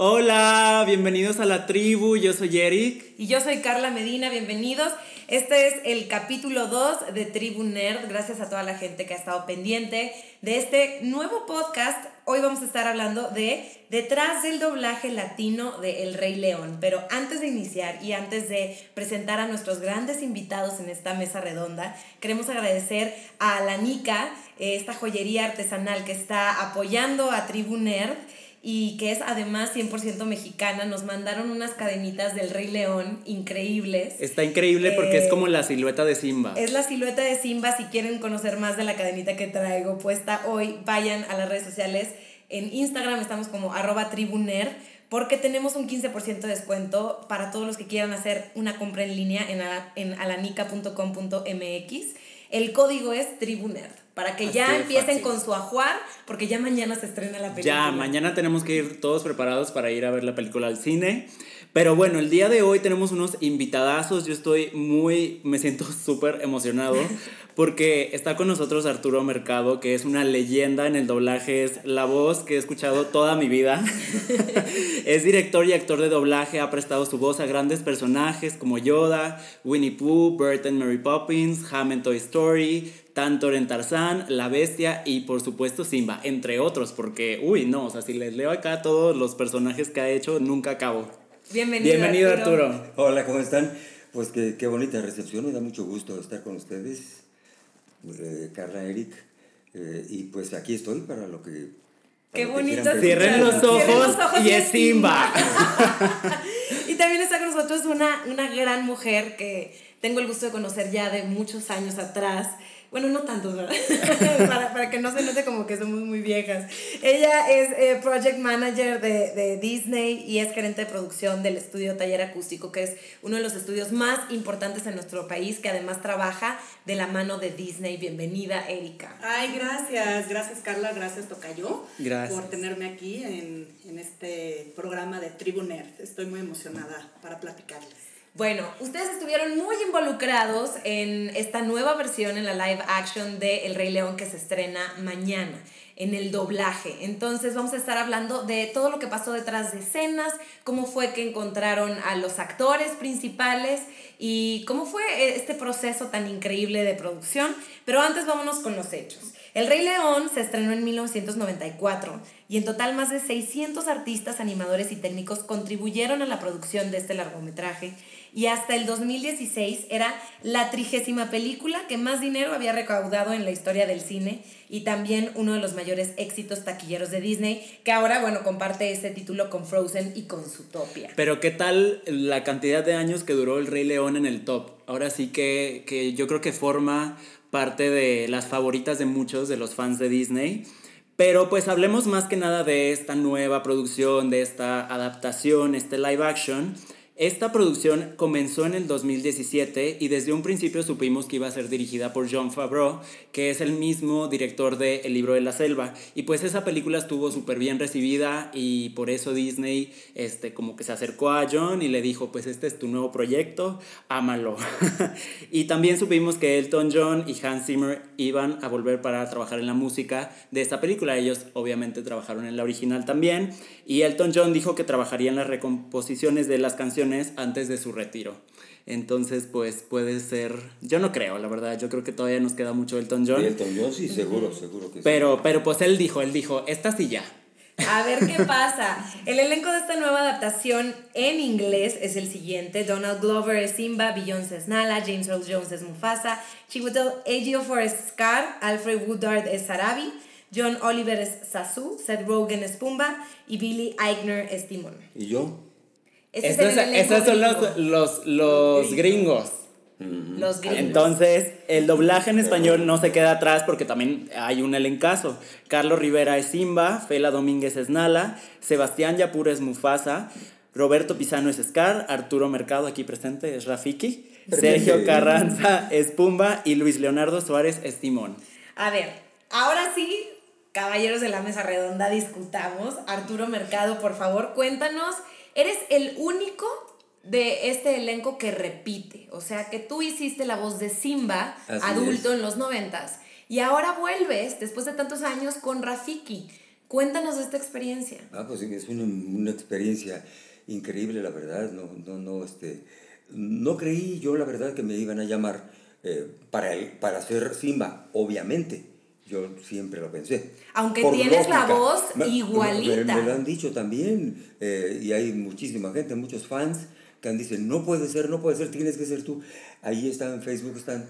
Hola, bienvenidos a la tribu, yo soy Eric. Y yo soy Carla Medina, bienvenidos. Este es el capítulo 2 de Tribu Nerd. Gracias a toda la gente que ha estado pendiente de este nuevo podcast. Hoy vamos a estar hablando de detrás del doblaje latino de El Rey León. Pero antes de iniciar y antes de presentar a nuestros grandes invitados en esta mesa redonda, queremos agradecer a la Nica, eh, esta joyería artesanal que está apoyando a Tribu Nerd y que es además 100% mexicana. Nos mandaron unas cadenitas del Rey León increíbles. Está increíble porque es Eh, como la silueta de Simba. Es la silueta de Simba. Si quieren conocer más de la cadenita que traigo puesta hoy, vayan a las redes sociales. En Instagram estamos como arroba tribuner porque tenemos un 15% de descuento para todos los que quieran hacer una compra en línea en, en alanica.com.mx. El código es tribuner para que ya Así empiecen fácil. con su ajuar porque ya mañana se estrena la película. Ya, mañana tenemos que ir todos preparados para ir a ver la película al cine. Pero bueno, el día de hoy tenemos unos invitadazos. Yo estoy muy, me siento súper emocionado porque está con nosotros Arturo Mercado, que es una leyenda en el doblaje, es la voz que he escuchado toda mi vida. es director y actor de doblaje, ha prestado su voz a grandes personajes como Yoda, Winnie Pooh, Bert and Mary Poppins, Ham en Toy Story, Tantor en Tarzán, La Bestia y por supuesto Simba, entre otros, porque, uy, no, o sea, si les leo acá todos los personajes que ha hecho, nunca acabo. Bienvenido, Bienvenido Arturo. Hola, ¿cómo están? Pues qué, qué bonita recepción, me da mucho gusto estar con ustedes, eh, Carla, Eric, eh, y pues aquí estoy para lo que... para Qué lo que bonito quieran Cierren los Cierren ojos, los ojos y es Simba. Y también está con nosotros una, una gran mujer que tengo el gusto de conocer ya de muchos años atrás. Bueno, no tantos, ¿verdad? para, para que no se note como que somos muy viejas. Ella es eh, project manager de, de Disney y es gerente de producción del estudio Taller Acústico, que es uno de los estudios más importantes en nuestro país, que además trabaja de la mano de Disney. Bienvenida, Erika. Ay, gracias, gracias Carla, gracias Tocayo Gracias. por tenerme aquí en, en este programa de Tribu Nerd. Estoy muy emocionada para platicarles. Bueno, ustedes estuvieron muy involucrados en esta nueva versión en la live action de El Rey León que se estrena mañana en el doblaje. Entonces vamos a estar hablando de todo lo que pasó detrás de escenas, cómo fue que encontraron a los actores principales y cómo fue eh, este proceso tan increíble de producción. Pero antes vámonos con los hechos. El Rey León se estrenó en 1994 y en total más de 600 artistas, animadores y técnicos contribuyeron a la producción de este largometraje y hasta el 2016 era la trigésima película que más dinero había recaudado en la historia del cine y también uno de los mayores éxitos taquilleros de Disney, que ahora, bueno, comparte este título con Frozen y con Zootopia. Pero ¿qué tal la cantidad de años que duró el Rey León en el top? Ahora sí que, que yo creo que forma parte de las favoritas de muchos de los fans de Disney. Pero pues hablemos más que nada de esta nueva producción, de esta adaptación, este live action. Esta producción comenzó en el 2017 y desde un principio supimos que iba a ser dirigida por John Favreau, que es el mismo director de El libro de la selva. Y pues esa película estuvo súper bien recibida y por eso Disney este, como que se acercó a John y le dijo, pues este es tu nuevo proyecto, ámalo. y también supimos que Elton John y Hans Zimmer iban a volver para trabajar en la música de esta película. Ellos obviamente trabajaron en la original también. Y Elton John dijo que trabajaría en las recomposiciones de las canciones antes de su retiro. Entonces, pues puede ser. Yo no creo, la verdad. Yo creo que todavía nos queda mucho Elton John. Elton John, sí, seguro, seguro que sí. Pero, pero pues él dijo, él dijo, esta sí ya. A ver qué pasa. El elenco de esta nueva adaptación en inglés es el siguiente. Donald Glover es Simba, Beyoncé es Nala, James Earl Jones es Mufasa, Chiwetel Ejiofor es Scar, Alfred Woodard es Sarabi, John Oliver es Sasu, Seth Rogen es Pumba y Billy Eichner es Timon. ¿Y yo? Ese Estos, es el elenco esos son los, los, los gringos. Los gringos. Entonces, el doblaje en español no se queda atrás porque también hay un elencazo. Carlos Rivera es Simba, Fela Domínguez es Nala, Sebastián Yapur es Mufasa, Roberto Pisano es Scar, Arturo Mercado aquí presente es Rafiki, Sergio Carranza es Pumba y Luis Leonardo Suárez es Timón. A ver, ahora sí, caballeros de la mesa redonda, discutamos. Arturo Mercado, por favor, cuéntanos. Eres el único de este elenco que repite. O sea, que tú hiciste la voz de Simba, Así adulto en los noventas, y ahora vuelves, después de tantos años, con Rafiki. Cuéntanos de esta experiencia. Ah, pues es una, una experiencia increíble, la verdad. No, no, no, este, no creí yo, la verdad, que me iban a llamar eh, para, el, para ser Simba, obviamente. Yo siempre lo pensé. Aunque Por tienes la voz igualita. Me, me lo han dicho también. eh, y hay muchísima gente, muchos fans que han dicho, no puede ser, no puede ser, tienes que ser tú. Ahí están en Facebook, están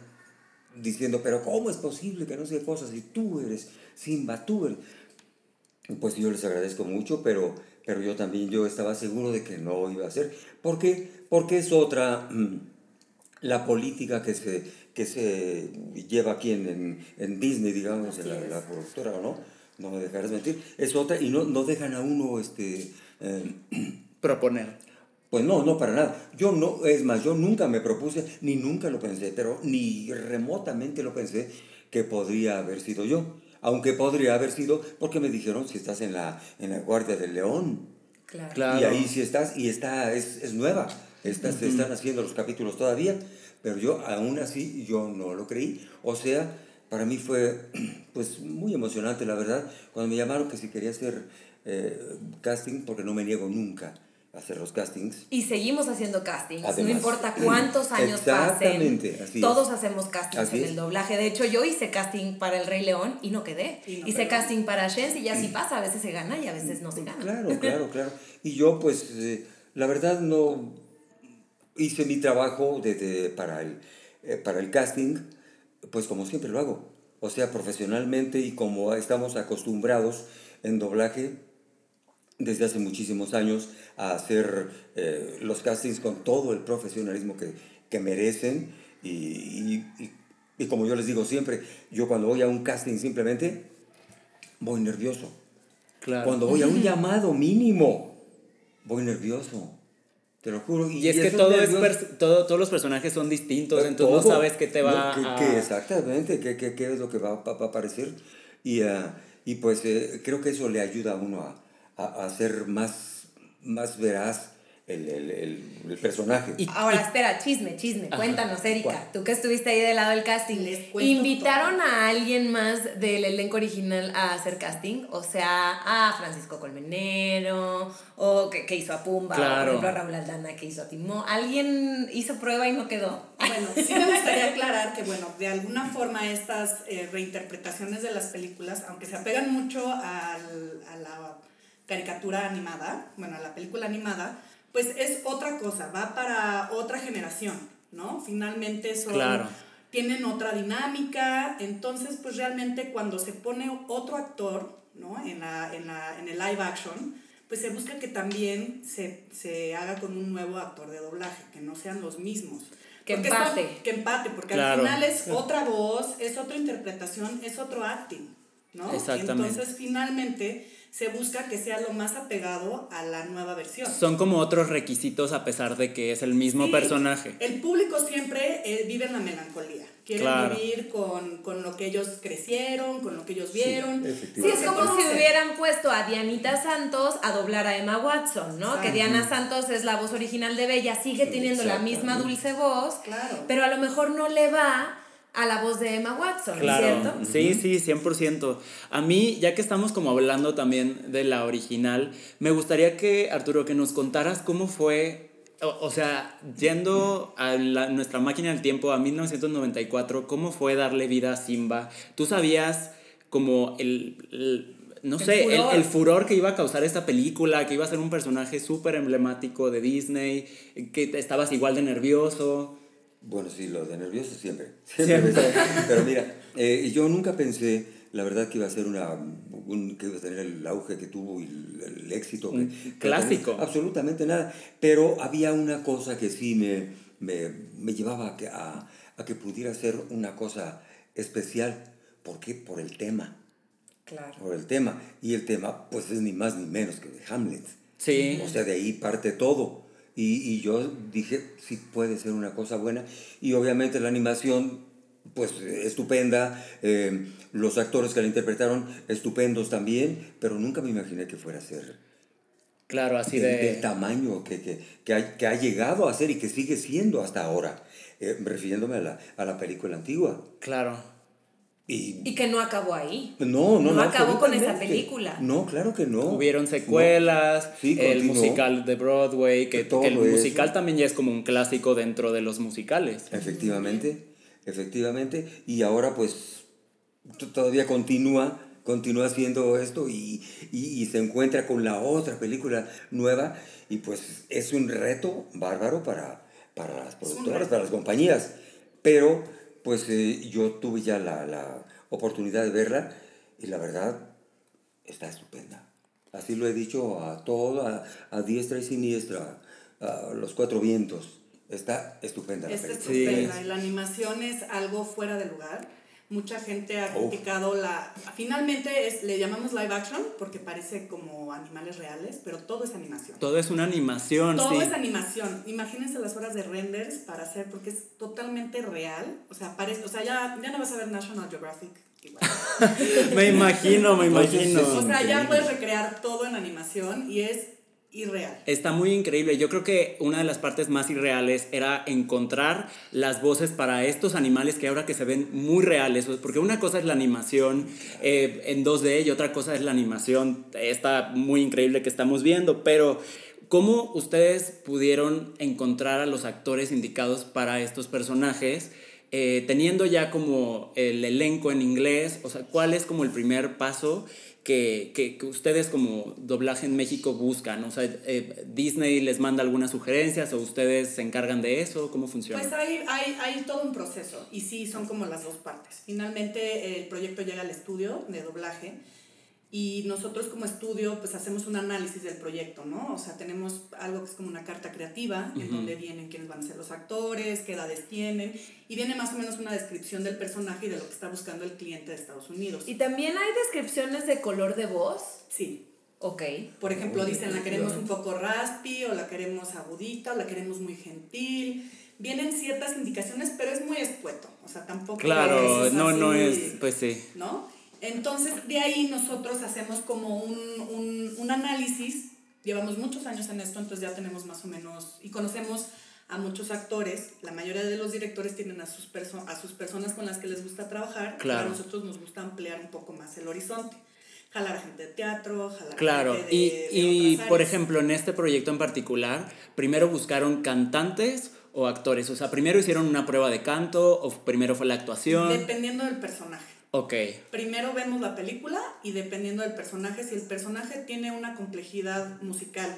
diciendo, pero ¿cómo es posible que no sé cosas? Si tú eres Simba, tú eres... Pues yo les agradezco mucho, pero, pero yo también yo estaba seguro de que no iba a ser. ¿Por qué? Porque es otra, mm, la política que se, que se lleva aquí en, en, en Disney, digamos, en la, la productora, ¿o no? No me dejarás mentir. Es otra, y no, no dejan a uno, este, eh, Proponer. pues no, no para nada. Yo no, es más, yo nunca me propuse, ni nunca lo pensé, pero ni remotamente lo pensé que podría haber sido yo. Aunque podría haber sido porque me dijeron si estás en la, en la Guardia del León. Claro. Claro. Y ahí sí estás, y está, es, es nueva. Está, Se están haciendo los capítulos todavía, pero yo aún así yo no lo creí. O sea, para mí fue pues muy emocionante, la verdad, cuando me llamaron que si quería hacer eh, casting, porque no me niego nunca a hacer los castings. Y seguimos haciendo castings, no importa cuántos años Exactamente, pasen. así es. todos hacemos castings Así en el doblaje. De hecho, yo hice casting para El Rey León y no quedé. Y no hice casting para Shen y ya sí pasa, a veces se gana y a veces no se gana. Claro, claro, claro. Y yo, pues, eh, la verdad no hice mi trabajo de, de- para, el, eh, para el casting, pues como siempre lo hago. O sea, profesionalmente y como estamos acostumbrados en doblaje desde hace muchísimos años a hacer eh, los castings con todo el profesionalismo que, que merecen. Y, y- y- y como yo les digo siempre, yo cuando voy a un casting simplemente voy nervioso. Claro. Cuando voy a un llamado mínimo, voy nervioso. Te lo juro. Y es que todo es nervios- todo, todos los personajes son distintos, todo- entonces no sabes qué te va no, a... que- exactamente, qué, qué- qué es lo que va, va- va a aparecer. Y, ah, y pues eh, creo que eso le ayuda a uno a, a, a ser más, más veraz el, el, el, el personaje. Y- Ahora, espera, chisme, chisme. Cuéntanos, Erika. ¿Cuál? Tú que estuviste ahí del lado del casting. Les cuento ¿Invitaron todo. a alguien más del elenco original a hacer casting? O sea, a Francisco Colmenero, o que, que hizo a Pumba, o por ejemplo a Raúl Aldana que hizo a Timó. ¿Alguien hizo prueba y no quedó? Bueno, sí me gustaría aclarar que, bueno, de alguna forma estas eh, reinterpretaciones de las películas, aunque se apegan mucho al- a la caricatura animada, bueno, a la película animada, pues es otra cosa, va para otra generación, ¿no? Finalmente son... Claro. Tienen otra dinámica, entonces pues realmente cuando se pone otro actor, ¿no? En, la, en, la, en el live action, pues se busca que también se, se haga con un nuevo actor de doblaje, que no sean los mismos. Que Porque empate. está- que empate, porque Claro. al final es otra voz, es otra interpretación, es otro acting, ¿no? Exactamente. Entonces finalmente se busca que sea lo más apegado a la nueva versión. Son como otros requisitos a pesar de que es el mismo Sí, personaje. El público siempre eh, vive en la melancolía. Quieren Claro. vivir con, con lo que ellos crecieron, con lo que ellos vieron. Sí, efectivamente. es como si hubieran puesto a Dianita Santos a doblar a Emma Watson, ¿no? Que. Diana Santos es la voz original de Bella, sigue teniendo la misma dulce voz, Claro. pero a lo mejor no le va a la voz de Emma Watson, Claro, ¿cierto? sí, sí, 100%. A mí, ya que estamos como hablando también de la original, me gustaría que, Arturo, que nos contaras cómo fue, o, o sea, yendo a la- nuestra máquina del tiempo a 1994, cómo fue darle vida a Simba. ¿Tú sabías como el... el- no sé, el, furor. el furor que iba a causar esta película, que iba a ser un personaje súper emblemático de Disney, que estabas igual de nervioso. Bueno, sí, lo de nervioso siempre. siempre Siempre. Pero mira, eh, yo nunca pensé, la verdad, que iba a ser una. un- que iba a tener el auge que tuvo y el, el éxito. que- que clásico. Absolutamente nada. Pero había una cosa que sí me, me, me llevaba a que, a, a que pudiera ser una cosa especial. ¿Por qué? Por el tema. Claro. Por el tema. Y el tema, pues, es ni más ni menos que de Hamlet. Sí. O sea, de ahí parte todo. Y, y yo dije, sí puede ser una cosa buena. Y obviamente la animación, pues estupenda. eh, los actores que la interpretaron, estupendos también. Pero nunca me imaginé que fuera a ser Claro, así de... del tamaño que, que, que, ha, que ha llegado a ser y que sigue siendo hasta ahora. eh, refiriéndome a la, a la película antigua. Claro. Y, Y que no acabó ahí. no, no, No no. acabó con esa película. No, claro que no. Hubieron secuelas, Sí, el musical de Broadway, que, Todo que el eso. musical también ya es como un clásico dentro de los musicales. Efectivamente, efectivamente. Y ahora pues todavía continúa, continúa haciendo esto y, y- y se encuentra con la otra película nueva y pues es un reto bárbaro para, para las productoras, para las compañías. Pero pues eh, yo tuve ya la, la oportunidad de verla y la verdad está estupenda. Así lo he dicho a todo, a, a diestra y siniestra, a los cuatro vientos. Está estupenda la Está película. estupenda y la animación es algo fuera de lugar. Mucha gente ha Uf. criticado la... Finalmente es, le llamamos live action porque parece como animales reales, pero todo es animación. Todo es una animación, Todo sí. es animación. Imagínense las horas de renders para hacer, porque es totalmente real. O sea, parece, o sea ya, ya no vas a ver National Geographic igual. me imagino, me imagino. O sea, ya puedes recrear todo en animación y es irreal. Está muy increíble. Yo creo que una de las partes más irreales era encontrar las voces para estos animales que ahora que se ven muy reales. Porque una cosa es la animación eh, en 2D y otra cosa es la animación esta muy increíble que estamos viendo. Pero ¿cómo ustedes pudieron encontrar a los actores indicados para estos personajes? Eh, teniendo ya como el elenco en inglés, o sea, ¿cuál es como el primer paso que, que, ustedes como doblaje en México buscan? O sea, eh, Disney les manda algunas sugerencias o ustedes se encargan de eso, ¿cómo funciona? Pues hay, hay todo un proceso y sí, son como las dos partes. Finalmente el proyecto llega al estudio de doblaje y nosotros como estudio pues hacemos un análisis del proyecto, ¿no? O sea, tenemos algo que es como una carta creativa en donde vienen quiénes van a ser los actores, qué edades tienen y viene más o menos una descripción del personaje y de lo que está buscando el cliente de Estados Unidos. Y también hay descripciones de color de voz. Sí, Ok. por ejemplo, Oye, dicen la queremos un poco raspy o la queremos agudita o la queremos muy gentil. Vienen ciertas indicaciones, pero es muy escueto. O sea, tampoco Claro, es no, no es, pues sí. ¿No? Entonces, de ahí nosotros hacemos como un, un, un análisis. Llevamos muchos años en esto, entonces ya tenemos más o menos y conocemos a muchos actores. La mayoría de los directores tienen a sus, perso a sus personas con las que les gusta trabajar. Claro. Pero a nosotros nos gusta ampliar un poco más el horizonte. Jalar a gente de teatro, jalar Claro, a gente de, y, de y otras por áreas. ejemplo, en este proyecto en particular, primero buscaron cantantes o actores, o sea, primero hicieron una prueba de canto o primero fue la actuación. Dependiendo del personaje. Ok, Primero vemos la película y dependiendo del personaje, si el personaje tiene una complejidad musical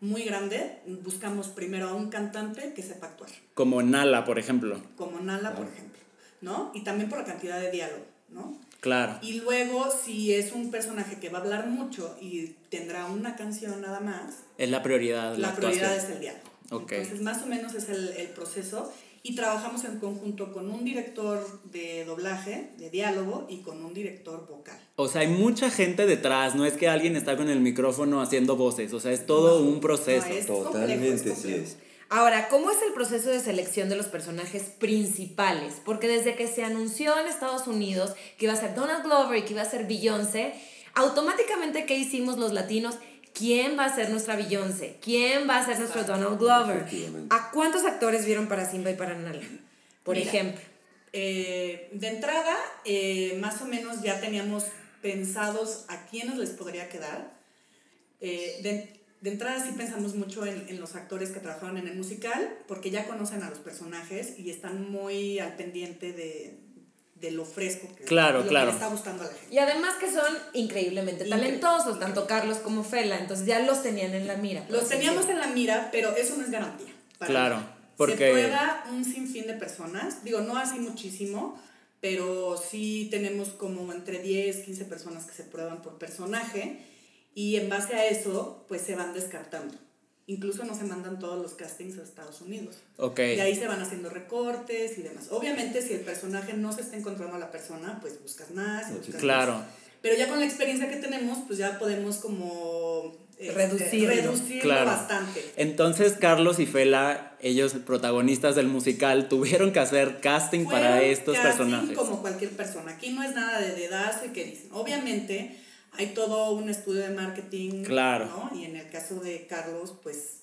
muy grande, buscamos primero a un cantante que sepa actuar, como Nala, por ejemplo. como Nala, por ejemplo, ¿no? Y también por la cantidad de diálogo, ¿no? Claro. Y luego, si es un personaje que va a hablar mucho y tendrá una canción nada más, Es la prioridad. la prioridad es el diálogo. Ok. Entonces, más o menos es el, el proceso. Y trabajamos en conjunto con un director de doblaje, de diálogo, y con un director vocal. O sea, hay mucha gente detrás, no es que alguien está con el micrófono haciendo voces, o sea, es todo No, un proceso. no, es- Totalmente, complejo, es sí es. Ahora, ¿cómo es el proceso de selección de los personajes principales? Porque desde que se anunció en Estados Unidos que iba a ser Donald Glover y que iba a ser Beyoncé, automáticamente, ¿qué hicimos los latinos? ¿Quién va a ser nuestra Beyoncé? ¿Quién va a ser nuestro Donald Glover? ¿A cuántos actores vieron para Simba y para Nala? Por Mira, ejemplo. Eh, de entrada, eh, más o menos ya teníamos pensados a quiénes les podría quedar. Eh, de, de entrada sí pensamos mucho en, en los actores que trabajaron en el musical, porque ya conocen a los personajes y están muy al pendiente de, de lo fresco que, Claro, lo que claro. le está gustando a la gente. Y además que son increíblemente Increíble. talentosos, tanto Carlos como Fela, entonces ya los tenían en la mira. Los teníamos en la mira, pero eso no es garantía. para Claro, porque- Se prueba un sinfín de personas, digo, no así muchísimo, pero sí tenemos como entre 10, 15 personas que se prueban por personaje y en base a eso, pues se van descartando. Incluso no se mandan todos los castings a Estados Unidos. Ok. Y ahí se van haciendo recortes y demás. Obviamente, si el personaje no se está encontrando a la persona, pues buscas más. y buscas Claro. más. Pero ya con la experiencia que tenemos, pues ya podemos como... este, Reducirlo. reducirlo Claro. bastante. Entonces Carlos y Fela, ellos protagonistas del musical, tuvieron que hacer casting para estos casting personajes. como cualquier persona. Aquí no es nada de dedazo y que dicen. Obviamente hay todo un estudio de marketing. Claro. ¿no? Y en el caso de Carlos, pues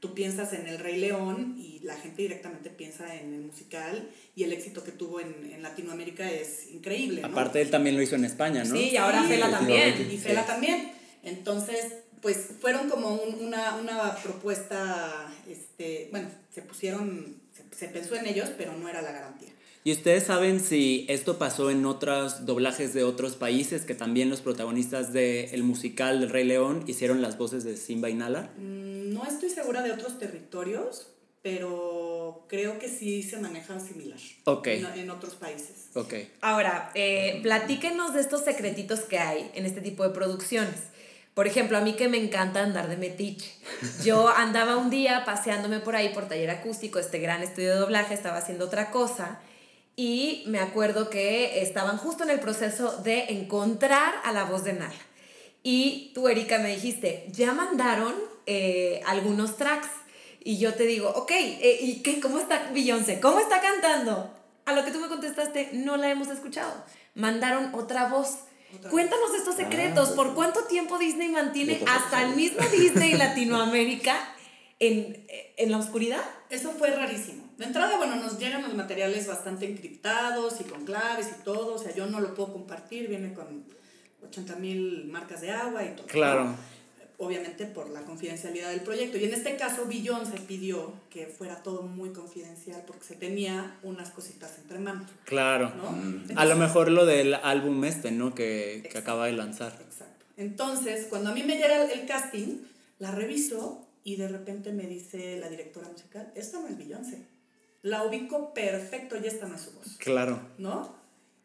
tú piensas en El Rey León y la gente directamente piensa en el musical y el éxito que tuvo en, en Latinoamérica es increíble. ¿no? Aparte, él también lo hizo en España, ¿no? Sí, y ahora Sí, Fela también. Y Fela también. Entonces, pues fueron como un- una, una propuesta, este, bueno, se pusieron, se, se pensó en ellos, pero no era la garantía. ¿Y ustedes saben si esto pasó en otros doblajes de otros países, que también los protagonistas del musical del Rey León hicieron las voces de Simba y Nala? Mm, No estoy segura de otros territorios, pero creo que sí se maneja similar Ok. en, en otros países. Ok. Ahora, eh, platíquenos de estos secretitos que hay en este tipo de producciones. Por ejemplo, a mí que me encanta andar de metiche. Yo andaba un día paseándome por ahí por taller acústico, este gran estudio de doblaje, estaba haciendo otra cosa y me acuerdo que estaban justo en el proceso de encontrar a la voz de Nala. Y tú, Erika, me dijiste, ya mandaron eh, algunos tracks. Y yo te digo, ok, eh, ¿y qué? ¿Cómo está Beyoncé? ¿Cómo está cantando? A lo que tú me contestaste, no la hemos escuchado. Mandaron otra voz. Otra Cuéntanos estos secretos. Ah, ¿Por cuánto tiempo Disney mantiene hasta el mismo Disney Latinoamérica en, en la oscuridad? Eso fue rarísimo. De entrada, bueno, nos llegan los materiales bastante encriptados y con claves y todo. O sea, yo no lo puedo compartir, viene con 80 mil marcas de agua y todo. Claro. ¿no? Obviamente por la confidencialidad del proyecto. Y en este caso, Beyoncé pidió que fuera todo muy confidencial porque se tenía unas cositas entre manos. Claro. ¿no? A lo mejor lo del álbum este, ¿no? Que, que acaba de lanzar. Exacto. Entonces, cuando a mí me llega el, el casting, la reviso y de repente me dice la directora musical, esta no es Beyoncé. La ubico perfecto y esta no es su voz, Claro. ¿no?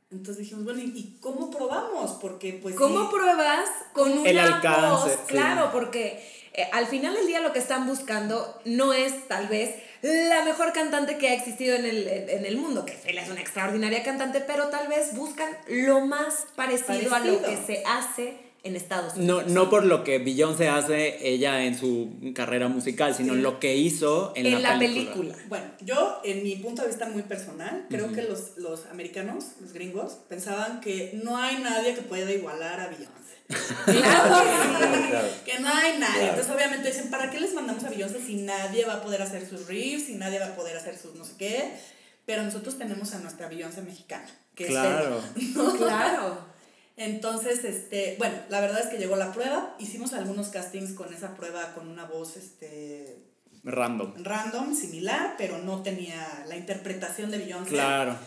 Entonces dijimos, bueno, ¿y, cómo probamos? Porque pues ¿Cómo sí, pruebas con una El alcance, voz? sí. Claro, porque eh, al final del día lo que están buscando no es tal vez la mejor cantante que ha existido en el, en el mundo, que Fela es una extraordinaria cantante, pero tal vez buscan lo más parecido, a lo que se hace en Estados No, Unidos. no por lo que Beyoncé hace ella en su carrera musical, sino Sí. lo que hizo en, en, la, la película. película. Bueno, yo en mi punto de vista muy personal, creo que los, los americanos, los gringos, pensaban que no hay nadie que pueda igualar a Beyoncé. Claro. Que no hay nadie. Claro. Entonces, obviamente dicen, ¿para qué les mandamos a Beyoncé si nadie va a poder hacer sus riffs, si nadie va a poder hacer sus no sé qué? Pero nosotros tenemos a nuestra Beyoncé mexicana, que Claro. es Fela. Claro. Entonces, este, bueno, la verdad es que llegó la prueba. Hicimos algunos castings con esa prueba con una voz este, Random. random, similar, pero no tenía la interpretación de Beyoncé. Claro.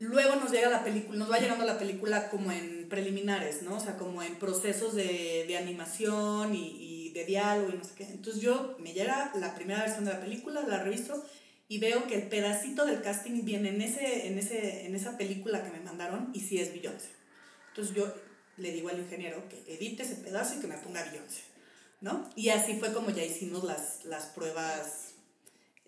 Luego nos llega la película, nos va llegando la película como en preliminares, ¿no? O sea, como en procesos de, de animación y, y de diálogo y no sé qué. Entonces yo me llega la primera versión de la película, la reviso y veo que el pedacito del casting viene en, ese, en, ese, en esa película que me mandaron y sí es Beyoncé. Entonces yo le digo al ingeniero que edite ese pedazo y que me ponga Beyoncé, ¿no? Y así fue como ya hicimos las, las pruebas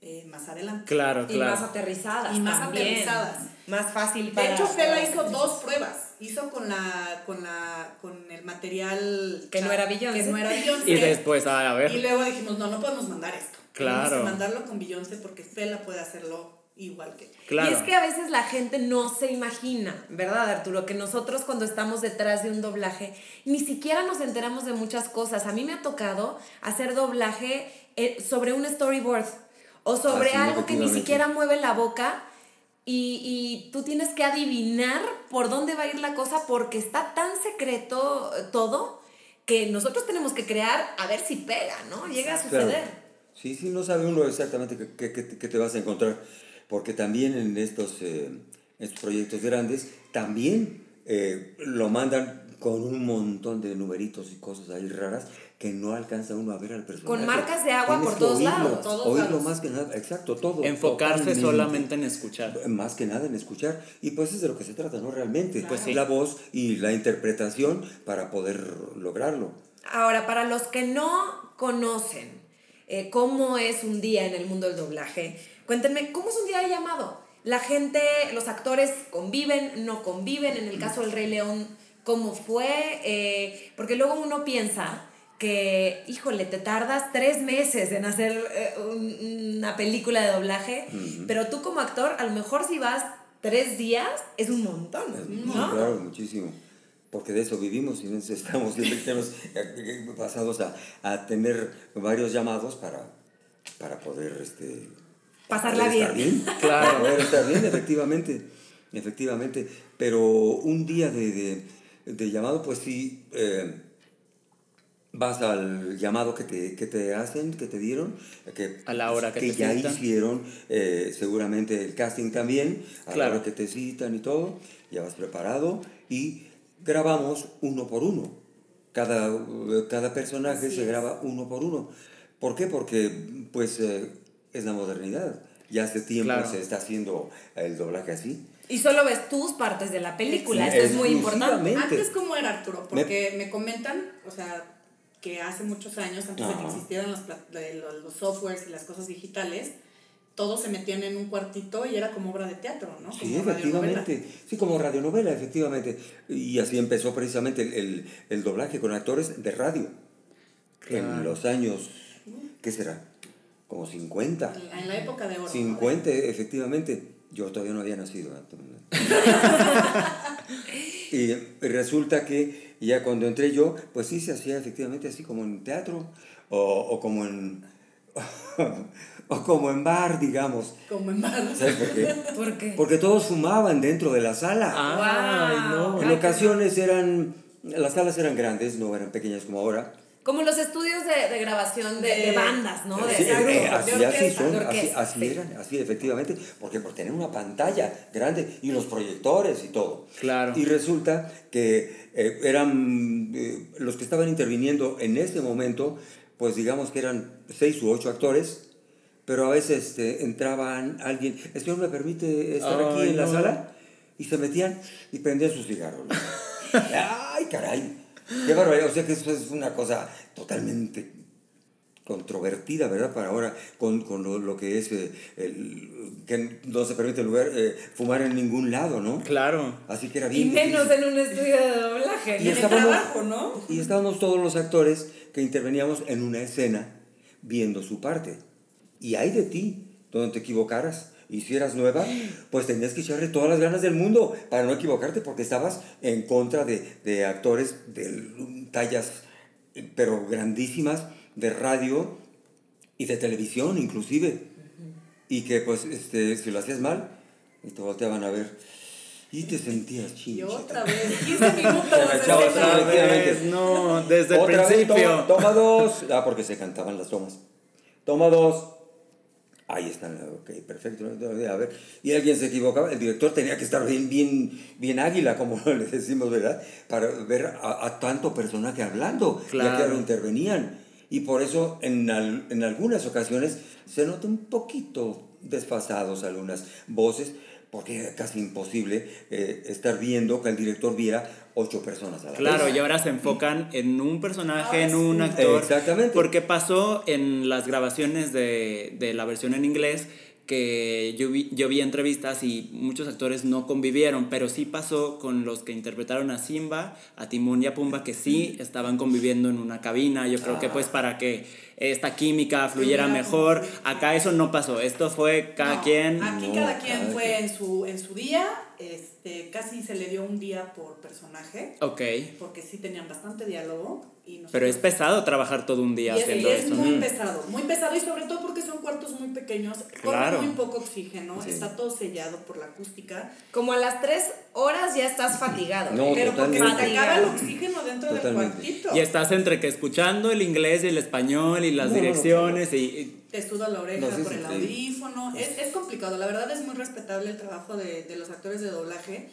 eh, más adelante. Claro, Y más claro. aterrizadas. Y más también. aterrizadas. Más fácil De para. hecho, Fela hizo dos pruebas. Hizo con la, con la, con el material Que no era Beyoncé. Que no era Beyoncé. Y después, a, a Y ver. luego dijimos, no, no podemos mandar esto. Claro. Tenemos que mandarlo con Beyoncé porque Fela puede hacerlo igual que. Claro. Y es que a veces la gente no se imagina, ¿verdad, Arturo? Que nosotros cuando estamos detrás de un doblaje, ni siquiera nos enteramos de muchas cosas. A mí me ha tocado hacer doblaje eh, sobre un storyboard o sobre algo que ni siquiera mueve la boca. Y, y tú tienes que adivinar por dónde va a ir la cosa porque está tan secreto eh, todo que nosotros tenemos que crear a ver si pega, ¿no? Llega a Claro. suceder. Sí, sí, no sabe uno exactamente qué, qué- qué- qué te vas a encontrar, porque también en estos, eh, estos proyectos grandes, también eh, lo mandan con un montón de numeritos y cosas ahí raras que no alcanza uno a ver al personaje. Con marcas de agua Tienes por todos oírlo, lados. Todos oírlo lados. más que nada, exacto, todo. Enfocarse totalmente. solamente en escuchar. Más que nada en escuchar, y pues es de lo que se trata, ¿no? Realmente, Pues sí. la voz y la interpretación para poder lograrlo. Ahora, para los que no conocen eh, cómo es un día en el mundo del doblaje, cuéntenme, ¿cómo es un día de llamado? La gente, los actores conviven, no conviven, en el caso del Rey León, ¿cómo fue? Eh, porque luego uno piensa que, híjole, te tardas tres meses en hacer eh, un- una película de doblaje, pero tú como actor, a lo mejor si vas tres días, es un montón, ¿no? Claro, muchísimo. Porque de eso vivimos y estamos, eh, pasados a, a tener varios llamados para para poder este, Pasarla poder estar bien. Claro. Poder estar bien, efectivamente. Efectivamente. Pero un día de, de, de llamado, pues sí, eh, vas al llamado que te, que te hacen, que te dieron, que, A la hora que te ya citan. hicieron, eh, seguramente el casting también, a Claro. la hora que te citan y todo, ya vas preparado y grabamos uno por uno. Cada, cada personaje Así se es. graba uno por uno. ¿Por qué? Porque pues eh, es la modernidad. Ya hace tiempo Claro. se está haciendo el doblaje así. Y solo ves tus partes de la película, Sí, esto es muy importante. Antes, ¿cómo era Arturo? Porque me, comentan, o sea, que hace muchos años, antes de que existieran los, los, los softwares y las cosas digitales, todos se metían en un cuartito y era como obra de teatro, ¿no? Sí, Como radionovela. efectivamente. Sí, como radionovela, efectivamente. Y así empezó precisamente el, el, el doblaje con actores de radio. En Claro. los años, ¿qué será? Como 50. En la época de oro. ¿no? 50, efectivamente. Yo todavía no había nacido. ¿eh? y resulta que ya cuando entré yo, pues sí se hacía efectivamente así como en teatro o, o como en... o como en bar, digamos. Como en barras. ¿Sabes por qué? ¿Por qué? Porque todos fumaban dentro de la sala. Ay, no. En ocasiones eran, las salas eran grandes, no eran pequeñas como ahora. Como los estudios de, de grabación de, bandas, ¿no? De, Sí, de eh, así, de así orquesta, son, de así, orquesta, así sí. eran, así efectivamente, porque por tener una pantalla grande y los proyectores y todo. Claro. Y resulta que eh, eran eh, los que estaban interviniendo en ese momento, pues digamos que eran seis u ocho actores, pero a veces este, entraban alguien, el señor me permite estar aquí en la sala, y se metían y prendían sus cigarros. ¡Ay, caray! ¡Qué barbaridad! O sea que eso es una cosa totalmente controvertida, ¿verdad? Para ahora, con, con lo, lo que es eh, el, que no se permite lugar, eh, fumar en ningún lado, ¿no? Claro. Así que era Y bien menos difícil. en un estudio de doblaje. Y En el trabajo, ¿no? Y estábamos todos los actores que interveníamos en una escena viendo su parte. Y hay de ti, donde te equivocaras. Y si eras nueva, pues tenías que echarle todas las ganas del mundo para no equivocarte porque estabas en contra de, de actores de tallas, pero grandísimas, de radio y de televisión inclusive. Y que pues este, si lo hacías mal, y te volteaban a ver y te sentías Y chincha. otra vez, 15 minutos. Chavos, escena. otra vez. No, desde el Otra vez, principio. toma, toma dos. Ah, porque se cantaban las tomas. Toma dos. Ahí están, ok, perfecto. A ver, y alguien se equivocaba, el director tenía que estar bien, bien, bien águila, como le decimos, ¿verdad? Para ver a, a tanto personaje hablando, ya que Claro. ahora intervenían. Y por eso en, al- en algunas ocasiones se nota un poquito desfasados algunas voces, porque era casi imposible eh, estar viendo que el director viera ocho personas a la Claro, vez. y ahora se enfocan en un personaje, Ah, en un actor. Exactamente. Porque pasó en las grabaciones de, de la versión en inglés que yo vi, yo vi entrevistas y muchos actores no convivieron, pero sí pasó con los que interpretaron a Simba, a Timón y a Pumba, que sí estaban conviviendo en una cabina. Yo creo que pues para que esta química fluyera mejor. sí. Acá eso no pasó. Esto fue cada No, quien. Aquí No, cada quien cada fue quien. en su, en su día, este, casi se le dio un día por personaje, Ok. porque sí tenían bastante diálogo. Y Pero es pesado trabajar todo un día y es, haciendo y es eso. muy Mm. pesado, muy pesado y sobre todo porque son cuartos muy pequeños, Claro. con muy poco oxígeno, Sí. está todo sellado por la acústica, Como a las tres horas ya estás fatigado. No, pero porque se totalmente. te acaba el oxígeno dentro del Totalmente. cuartito. Y estás entre que escuchando el inglés y el español y las No, no, no, direcciones y- y te suda la oreja No, sí, por sí, el sí. audífono. Es, es complicado, la verdad es muy respetable el trabajo de, de los actores de doblaje,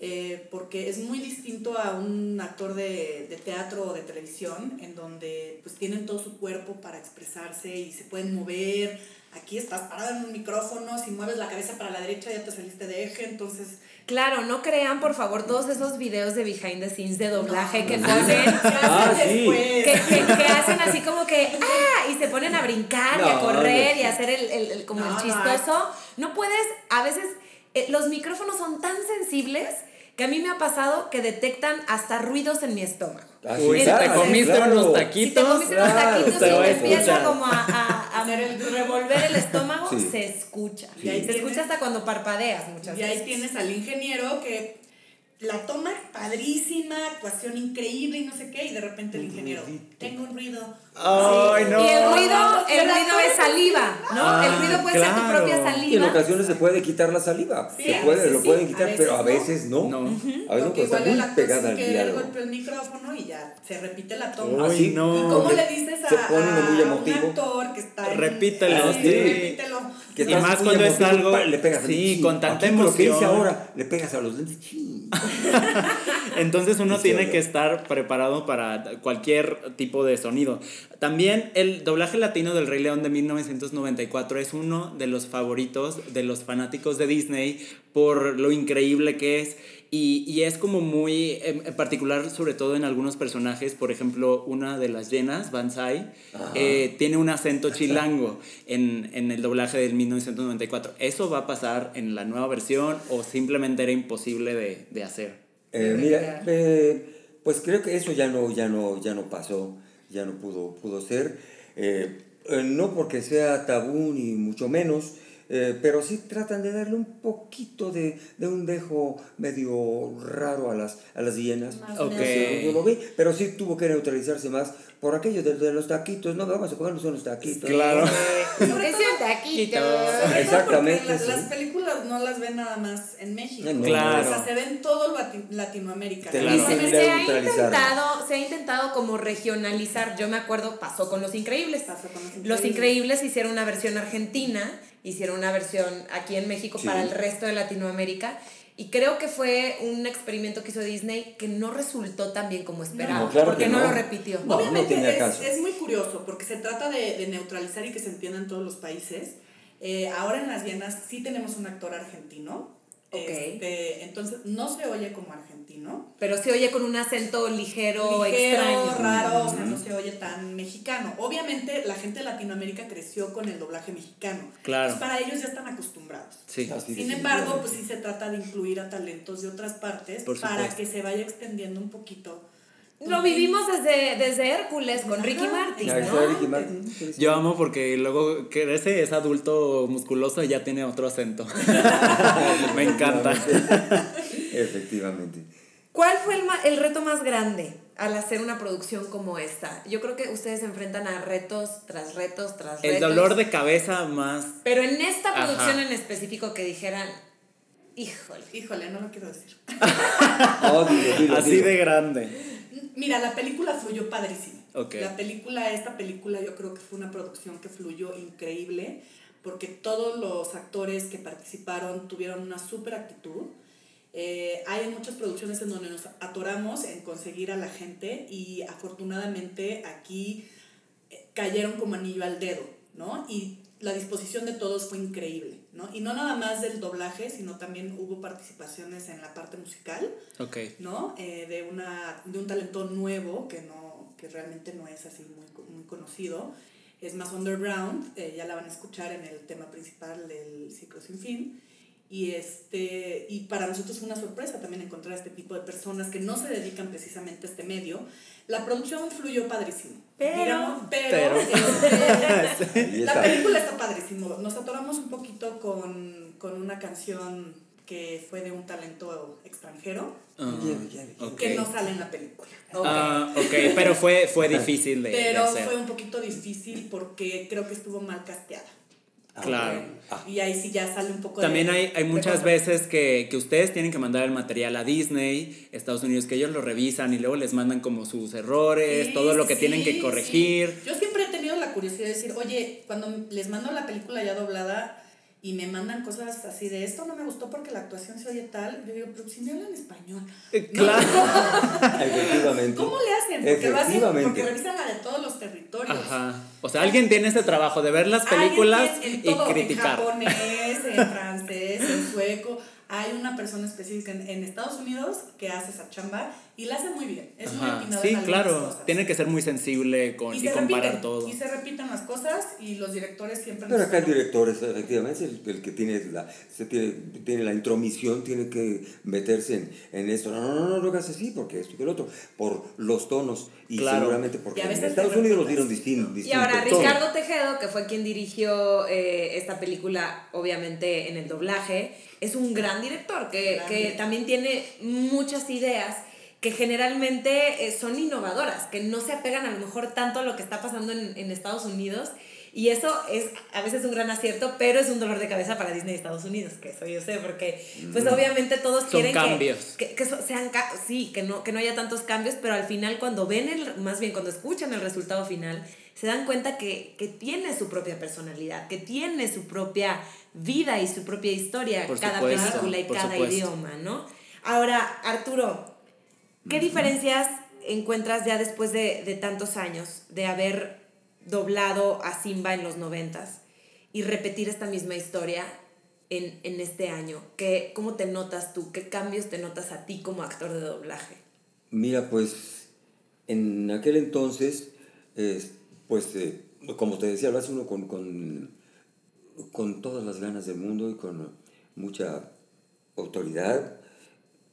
eh, porque es muy distinto a un actor de, de teatro o de televisión, en donde pues tienen todo su cuerpo para expresarse y se pueden mover. Aquí estás parado en un micrófono, si mueves la cabeza para la derecha ya te saliste de eje, entonces... Claro, no crean, por favor, todos esos videos de behind the scenes de doblaje No, que no, ponen. ¿qué hacen Ah, sí. que, que, que hacen así como que ¡ah! y se ponen a brincar y a No, correr no, y a hacer el, el- el- como No, el no, chistoso. No puedes, a veces eh, los micrófonos son tan sensibles que a mí me ha pasado que detectan hasta ruidos en mi estómago. Ah, Uy, si te comiste claro. unos Si te taquitos. comiste unos taquitos y te empieza como a, a- a revolver el estómago, Sí. se escucha. Y ahí se tienes- escucha hasta cuando parpadeas muchas Y ahí veces. tienes al ingeniero que la toma padrísima, actuación increíble y no sé qué, y de repente el ingeniero, tengo un ruido. Ay, no. Y el ruido, el ruido es saliva, ¿no? Ah, el ruido puede ser tu propia Y en saliva. ocasiones se puede quitar la saliva. Sí, se a puede, veces lo sí, pueden a quitar, veces pero a veces no. No. A veces no, Porque está muy pegada al diálogo. el micrófono y ya se repite la toma. No. ¿Y cómo le dices a, se pone uno muy a un actor que está en- Repítelo, sí. repítelo? Que Y más cuando es algo- pa, le pegas sí, con tanta aquí, Lo que emoción. ahora, le pegas a los lentes. Entonces uno tiene que estar preparado para cualquier tipo de sonido. También el doblaje latino del Rey León de 1994 es uno de los favoritos de los fanáticos de Disney por lo increíble que es. Y, y es como muy en en particular, sobre todo en algunos personajes, por ejemplo, una de las llenas, Banzai, eh, tiene un acento chilango en, en el doblaje del 1994. ¿Eso va a pasar en la nueva versión o simplemente era imposible de, de hacer? Eh, mira, eh, pues creo que eso ya no, ya no, ya no pasó, ya no pudo, pudo ser. Eh, eh, no porque sea tabú ni mucho menos, eh, pero sí tratan de darle un poquito de, de un dejo medio raro a las, a las hienas. Más Ok. Eso Yo lo vi, pero sí tuvo que neutralizarse más por aquello de, de los taquitos, no vamos a comernos unos taquitos. Claro. Sobre Es un taquito. Sobre todo Exactamente, porque la- sí. las películas no las ven nada más en México. No, Claro. O sea, se ven en todo Lati- Latinoamérica. Y Claro. se, ha intentado, se ha intentado como regionalizar. Yo me acuerdo, pasó con Los Increíbles. Pasó con Los Los Increíbles. Increíbles hicieron una versión argentina, hicieron una versión aquí en México Sí. para el resto de Latinoamérica. Y creo que fue un experimento que hizo Disney que no resultó tan bien como esperaba. No, claro porque que no. no. lo repitió. No, Obviamente tenía es, caso. es muy curioso porque se trata de, de neutralizar y que se entienda en todos los países. Eh, ahora en Las Llenas sí tenemos un actor argentino. Ok. Este, entonces no se oye como argentino. Pero se oye con un acento ligero, ligero, extraño. raro, o sea, no se oye tan mexicano. Obviamente la gente de Latinoamérica creció con el doblaje mexicano. Claro. Entonces, para ellos ya están acostumbrados. Sí. Así Sin embargo, pues sí se trata de incluir a talentos de otras partes para que se vaya extendiendo un poquito. Lo vivimos desde, desde Hércules con Ricky Ajá, Martin, ¿no? Ricky Martin. Yo amo porque luego crece, es adulto musculoso y ya tiene otro acento. Me encanta. Efectivamente. ¿Cuál fue el, ma- el reto más grande al hacer una producción como esta? Yo creo que ustedes se enfrentan a retos tras retos tras retos. El dolor de cabeza más... Pero en esta Ajá. producción en específico que dijeran, híjole. Híjole, no lo quiero decir. Dilo, dilo, Así dilo. de grande. Mira, la película fluyó padrísimo. Ok. La película, esta película yo creo que fue una producción que fluyó increíble porque todos los actores que participaron tuvieron una súper actitud. Eh, hay muchas producciones en donde nos atoramos en conseguir a la gente y afortunadamente aquí eh, cayeron como anillo al dedo, ¿no? Y la disposición de todos fue increíble, ¿no? Y no nada más del doblaje, sino también hubo participaciones en la parte musical. Ok. ¿no? Eh, de, una, de un talento nuevo que, no, que realmente no es así muy, muy conocido. Es más underground, eh, ya la van a escuchar en el tema principal del Ciclo Sin Fin. Y, este, y para nosotros fue una sorpresa también encontrar este tipo de personas que no se dedican precisamente a este medio. La producción fluyó padrísimo. Pero- pero, este, la película está padrísimo. Nos atoramos un poquito con, con una canción que fue de un talento extranjero Ah, que no sale en la película. Ah, ok, pero fue, fue difícil de, de Pero hacer. fue un poquito difícil porque creo que estuvo mal casteada. Claro. Ah. Y ahí sí ya sale un poco También de- hay, hay muchas veces que, que ustedes tienen que mandar el material a Disney, Estados Unidos, que ellos lo revisan y luego les mandan como sus errores, Sí, todo lo que sí, tienen que sí. corregir. Yo siempre he tenido la curiosidad de decir, oye, cuando les mando la película ya doblada y me mandan cosas así de esto no me gustó porque la actuación se oye tal, yo digo, pero si me hablan español. Eh, No, Claro. Efectivamente. ¿Cómo le hacen? Porque, lo hacen, Efectivamente. porque revisan la de todos los territorios. Ajá. O sea, alguien tiene ese trabajo de ver las películas y todo, criticar. En japonés, en francés, en sueco. Hay una persona específica en, en Estados Unidos que hace esa chamba y la hace muy bien. Es muy Ajá. atinada Sí, claro. cosas. Tiene que ser muy sensible con, y, se comparar repiten, todo. Y se repiten las cosas y los directores siempre Pero acá el director es efectivamente el, el que tiene la, se tiene, tiene la intromisión, tiene que meterse en, en esto. No, no, no, no lo hagas así porque esto y lo otro, por los tonos y Claro. seguramente porque Y a en Estados Unidos los dieron distin, Y distinto ahora tono. Ricardo Tejedo, que fue quien dirigió eh, esta película, obviamente en el doblaje, es un gran director que, Gran que director. también tiene muchas ideas que generalmente eh, son innovadoras, que no se apegan a lo mejor tanto a lo que está pasando en, en Estados Unidos Y eso es a veces un gran acierto, pero es un dolor de cabeza para Disney Estados Unidos, que eso yo sé, porque pues obviamente todos quieren cambios. que, que, que sean, sí, que no, que no haya tantos cambios, pero al final cuando ven, el, más bien cuando escuchan el resultado final, se dan cuenta que, que tiene su propia personalidad, que tiene su propia vida y su propia historia, cada película y cada idioma, ¿no? Ahora, Arturo, ¿qué diferencias encuentras ya después de, de tantos años de haber doblado a Simba en los noventas y repetir esta misma historia en, en este año? ¿Qué, ¿Cómo te notas tú? ¿Qué cambios te notas a ti como actor de doblaje? Mira, pues en aquel entonces, pues eh, como te decía, lo hace uno con, con, con todas las ganas del mundo y con mucha autoridad,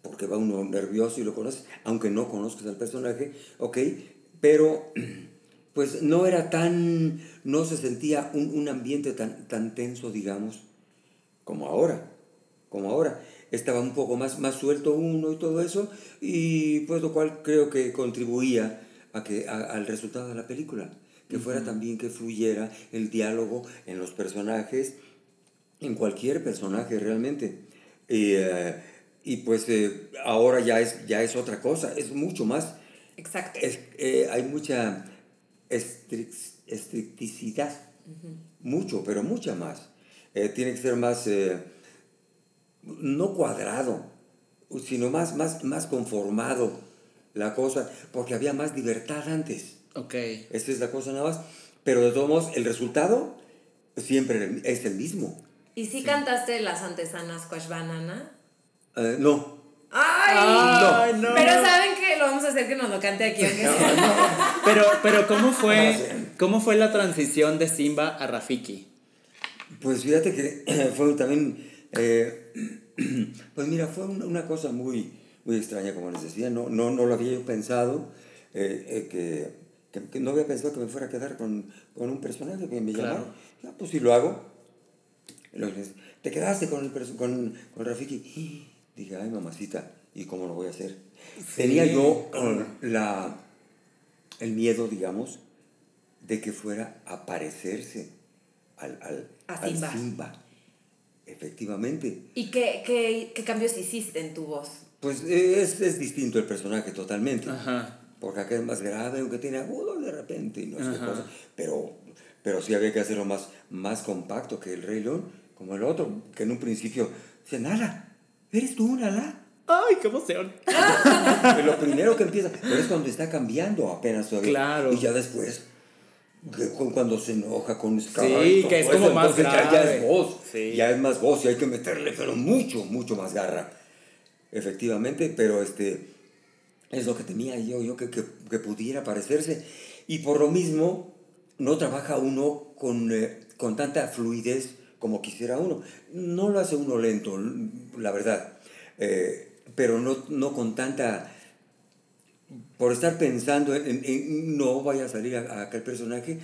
porque va uno nervioso y lo conoce, aunque no conozcas al personaje, ok, pero pues no era tan, no se sentía un, un, ambiente tan, tan tenso, digamos, como ahora, como ahora. Estaba un poco más, más suelto uno y todo eso, y pues lo cual creo que contribuía a que, a, al resultado de la película, que fuera también que fluyera el diálogo en los personajes, en cualquier personaje realmente. Y, uh, y pues eh, ahora ya es, ya es otra cosa, es mucho más. Exacto. Es, eh, hay mucha estricticidad, uh -huh. mucho, pero mucha más. Eh, tiene que ser más, eh, no cuadrado, sino más, más, más conformado la cosa, porque había más libertad antes. Ok. Esta es la cosa nada más. Pero de todos modos, el resultado siempre es el mismo. ¿Y si sí. cantaste las antesanas Quash Banana? Uh, no. ¡Ay! Ay no. Pero saben que lo vamos a hacer que nos lo cante aquí. Aunque no, no. Pero, pero ¿cómo fue, ¿cómo fue la transición de Simba a Rafiki? Pues fíjate que fue también, eh, pues mira, fue una cosa muy, muy extraña, como les decía, no, no, no lo había yo pensado, eh, eh, que, que, que, no había pensado que me fuera a quedar con, con un personaje que me claro. llamara. Ah, pues si lo hago. Te quedaste con, el, con, con Rafiki. Dije, ay, mamacita, ¿y cómo lo voy a hacer? Sí. Tenía yo uh, la, el miedo, digamos, de que fuera a parecerse al, al, a al Simba. Simba. Efectivamente. ¿Y qué, qué, qué, cambios hiciste en tu voz? Pues es, es distinto el personaje totalmente. Ajá. Porque acá es más grave, aunque tiene agudo de repente y no sé qué cosa. Pero, pero sí había que hacerlo más, más compacto que el Rey León, como el otro, que en un principio dice, Nala, ¿eres tú, Nala? ¡Ay, qué emoción! lo primero que empieza, pero es cuando está cambiando apenas todavía. Claro. Y ya después, cuando se enoja con Scar. Sí, que es como eso, más grave. Ya, ya, es voz, sí. ya es más voz y hay que meterle, pero mucho, mucho más garra. Efectivamente, pero este, es lo que temía yo, yo que, que, que pudiera parecerse. Y por lo mismo, no trabaja uno con, eh, con tanta fluidez como quisiera uno. No lo hace uno lento, la verdad. Eh, pero no, no con tanta por estar pensando en, en, en, no vaya a salir a, a, aquel personaje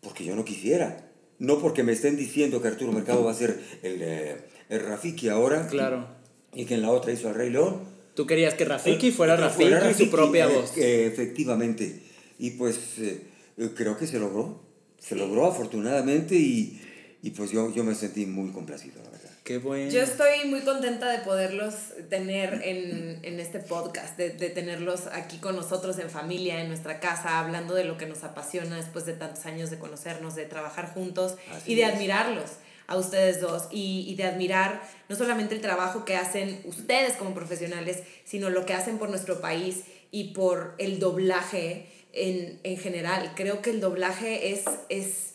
porque yo no quisiera. No porque me estén diciendo que Arturo Mercado va a ser el, eh, el Rafiki ahora claro. y, y, que en la otra hizo al Rey León. Tú querías que Rafiki fuera, Rafiki, fuera Rafiki y su propia eh, voz. eh, efectivamente. Y pues creo que se logró. Se logró afortunadamente y, y pues yo, yo me sentí muy complacido la verdad Qué bueno. Yo estoy muy contenta de poderlos tener en, en este podcast, de, de, tenerlos aquí con nosotros en familia, en nuestra casa, hablando de lo que nos apasiona después de tantos años de conocernos, de trabajar juntos Así y de es. admirarlos a ustedes dos y, y, de admirar no solamente el trabajo que hacen ustedes como profesionales, sino lo que hacen por nuestro país y por el doblaje en, en general. Creo que el doblaje es... es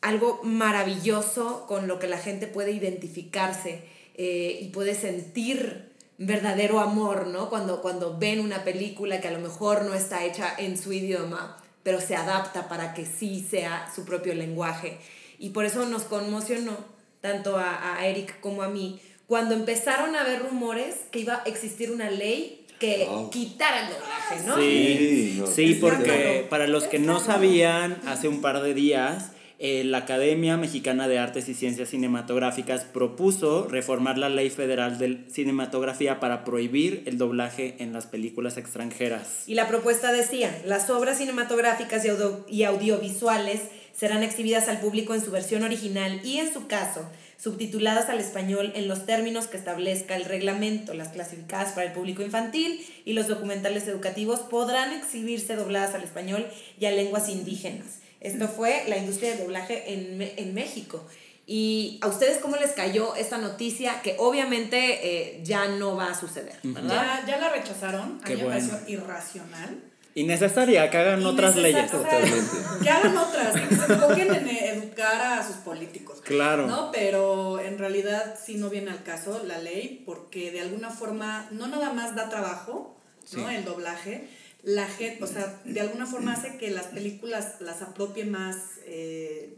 algo maravilloso con lo que la gente puede identificarse eh, y puede sentir verdadero amor, ¿no? Cuando, cuando ven una película que a lo mejor no está hecha en su idioma, pero se adapta para que sí sea su propio lenguaje. Y por eso nos conmocionó tanto a, a Eric como a mí cuando empezaron a haber rumores que iba a existir una ley que wow. quitara el doblaje, ¿no? Sí, no, sí porque para los que no sabían, hace un par de días eh, la Academia Mexicana de Artes y Ciencias Cinematográficas propuso reformar la ley federal de cinematografía para prohibir el doblaje en las películas extranjeras. Y la propuesta decía, las obras cinematográficas y, y audiovisuales serán exhibidas al público en su versión original y, en su caso, subtituladas al español en los términos que establezca el reglamento. Las clasificadas para el público infantil y los documentales educativos podrán exhibirse dobladas al español y a lenguas indígenas. Esto fue la industria de doblaje en, en México. ¿Y a ustedes cómo les cayó esta noticia que obviamente eh, ya no va a suceder? Ya, ya la rechazaron, a mí me pareció irracional. Innecesaria, que hagan otras leyes. Totalmente. Que hagan otras, que se enfoquen en educar a sus políticos. Claro. ¿no? Pero en realidad sí no viene al caso la ley, porque de alguna forma no nada más da trabajo, ¿no? El doblaje. La gente, o sea, de alguna forma hace que las películas las apropie más eh,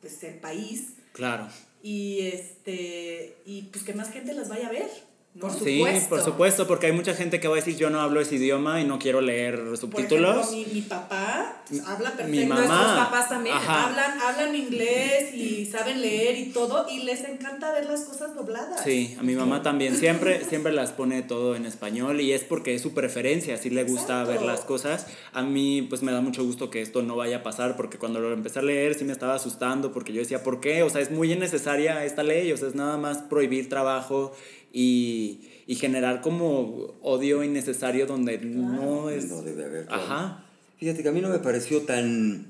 pues, el país Claro. Y este y pues que más gente las vaya a ver. Por sí, por supuesto, porque hay mucha gente que va a decir yo no hablo ese idioma y no quiero leer subtítulos. Por ejemplo, mi, mi papá habla perfecto. Mi mamá. Nuestros papás también. Hablan, hablan inglés y saben leer y todo y les encanta ver las cosas dobladas. Sí, a mi mamá también. Siempre, siempre las pone todo en español y es porque es su preferencia, así le gusta ver las cosas. A mí pues me da mucho gusto que esto no vaya a pasar porque cuando lo empecé a leer sí me estaba asustando porque yo decía, ¿por qué? O sea, es muy innecesaria esta ley, o sea, es nada más prohibir trabajo y, y generar como odio innecesario donde no es... No debe haber. Ajá. Fíjate que a mí no me pareció tan...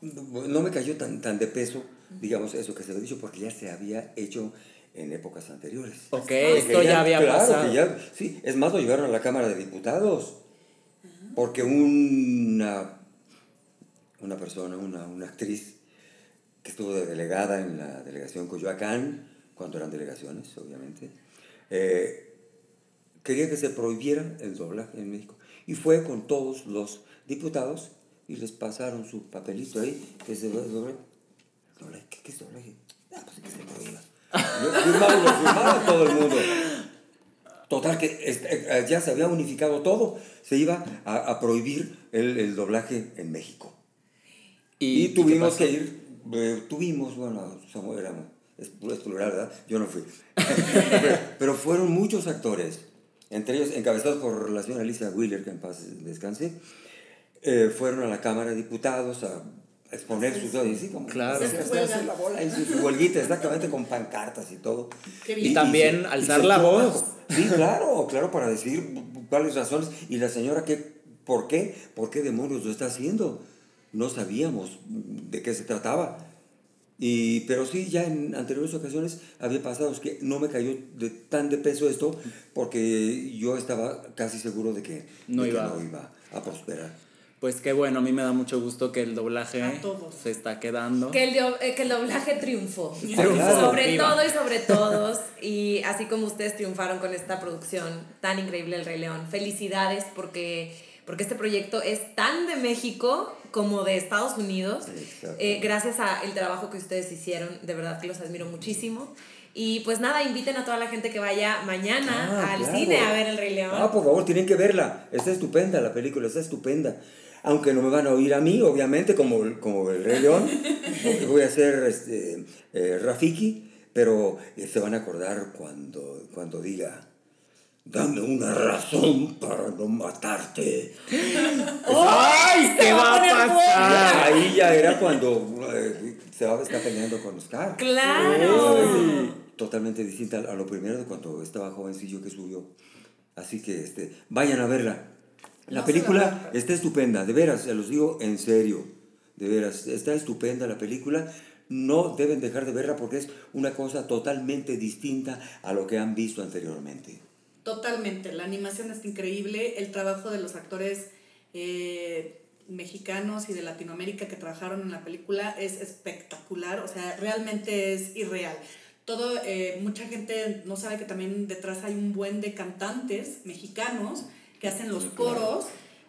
No me cayó tan, tan de peso, digamos, eso que se lo he dicho, porque ya se había hecho en épocas anteriores. Ok, esto ya, había claro, pasado. Que ya, sí, es más, lo llevaron a la Cámara de Diputados, porque una, una persona, una, una actriz que estuvo de delegada en la delegación Coyoacán, cuando eran delegaciones, obviamente, eh, quería que se prohibiera el doblaje en México. Y fue con todos los diputados y les pasaron su papelito ahí, que se doblaje. ¿Qué, ¿Qué, es doblaje? Ah, pues que se prohíba. Lo firmaron, lo firmaron todo el mundo. Total, que eh, ya se había unificado todo. Se iba a, a prohibir el, el, doblaje en México. Y, y tuvimos que ir, eh, tuvimos, bueno, éramos es, es plural, ¿verdad? Yo no fui. pero, pero, fueron muchos actores, entre ellos encabezados por la señora Alicia Wheeler, que en paz descanse, eh, fueron a la Cámara de Diputados a exponer sus sí, sí, como claro. Se hacer la bola y su, su huelguita, exactamente con pancartas y todo. Y, y, también y, alzar la voz. Sí, claro, claro, para decir cuáles razones. Y la señora, ¿qué, ¿por qué? ¿Por qué demonios lo está haciendo? No sabíamos de qué se trataba. Y, pero sí, ya en anteriores ocasiones había pasado que no me cayó de, tan de peso esto porque yo estaba casi seguro de que no, de iba. Que no iba a prosperar. Pues qué bueno, a mí me da mucho gusto que el doblaje se está quedando. Que el, eh, que el doblaje triunfó. Triunfó. Sobre Viva. todo y sobre todos. Y así como ustedes triunfaron con esta producción tan increíble El Rey León. Felicidades porque, porque este proyecto es tan de México como de Estados Unidos. Eh, gracias al trabajo que ustedes hicieron. De verdad que los admiro muchísimo. Y pues nada, inviten a toda la gente que vaya mañana Ah, al claro. cine a ver El Rey León. Ah, por favor, tienen que verla. Está estupenda la película, está estupenda. Aunque no me van a oír a mí, obviamente, como, como el Rey León. porque voy a ser este, eh, Rafiki, pero eh, se van a acordar cuando, cuando diga. Dame una razón para no matarte. ¡Ay! ¿Qué va a pasar? Ahí ya era cuando eh, se va a estar peleando con Oscar. ¡Claro! Totalmente distinta a lo primero de cuando estaba jovencillo que subió. Así que este, vayan a verla. La No película está estupenda, de veras, se los digo en serio. De veras, está estupenda la película. No deben dejar de verla porque es una cosa totalmente distinta a lo que han visto anteriormente. Totalmente, la animación está increíble, el trabajo de los actores eh, mexicanos y de Latinoamérica que trabajaron en la película es espectacular, o sea, realmente es irreal. Todo, eh, mucha gente no sabe que también detrás hay un buen de cantantes mexicanos que hacen los coros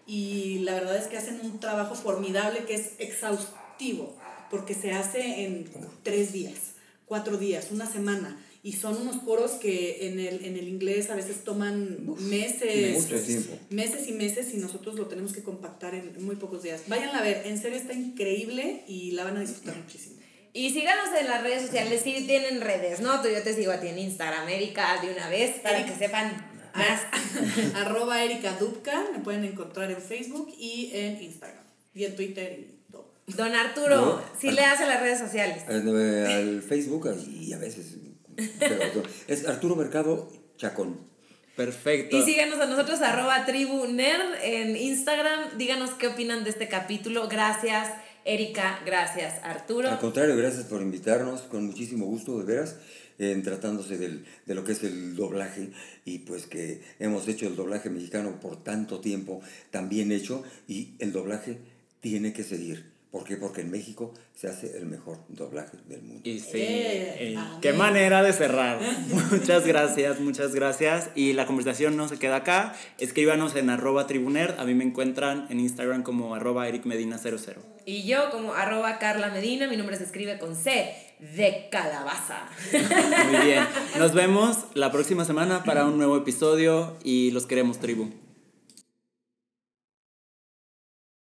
y la verdad es que hacen un trabajo formidable que es exhaustivo, porque se hace en tres días, cuatro días, una semana. Y son unos coros que en el, en el inglés a veces toman meses, meses y meses y nosotros lo tenemos que compactar en muy pocos días. Vayan a ver, en serio está increíble y la van a disfrutar muchísimo. Y síganos en las redes sociales, si tienen redes, ¿no? Tú- Yo te sigo a ti en Instagram, Erika, de una vez, para que sepan más. Arroba Erika Dubka, me pueden encontrar en Facebook y en Instagram. Y en Twitter y todo. Don Arturo, No, sí le hace las redes sociales. Al Facebook y a veces. Es Arturo Mercado Chacón. Perfecto. Y síganos a nosotros, arroba tribu nerd en Instagram. Díganos qué opinan de este capítulo. Gracias, Erika. Gracias, Arturo. Al contrario, gracias por invitarnos, con muchísimo gusto, de veras, en tratándose del, de lo que es el doblaje y pues que hemos hecho el doblaje mexicano por tanto tiempo, tan bien hecho, y el doblaje tiene que seguir. ¿Por qué? Porque en México se hace el mejor doblaje del mundo. Y sí, Eh, eh, qué manera de cerrar. muchas gracias, muchas gracias. Y la conversación no se queda acá. Escríbanos en arroba tribuner. A mí me encuentran en Instagram como arroba ericmedina00. Y yo como arroba Carla Medina, mi nombre se escribe con C de calabaza. Muy bien. Nos vemos la próxima semana para un nuevo episodio y los queremos, tribu.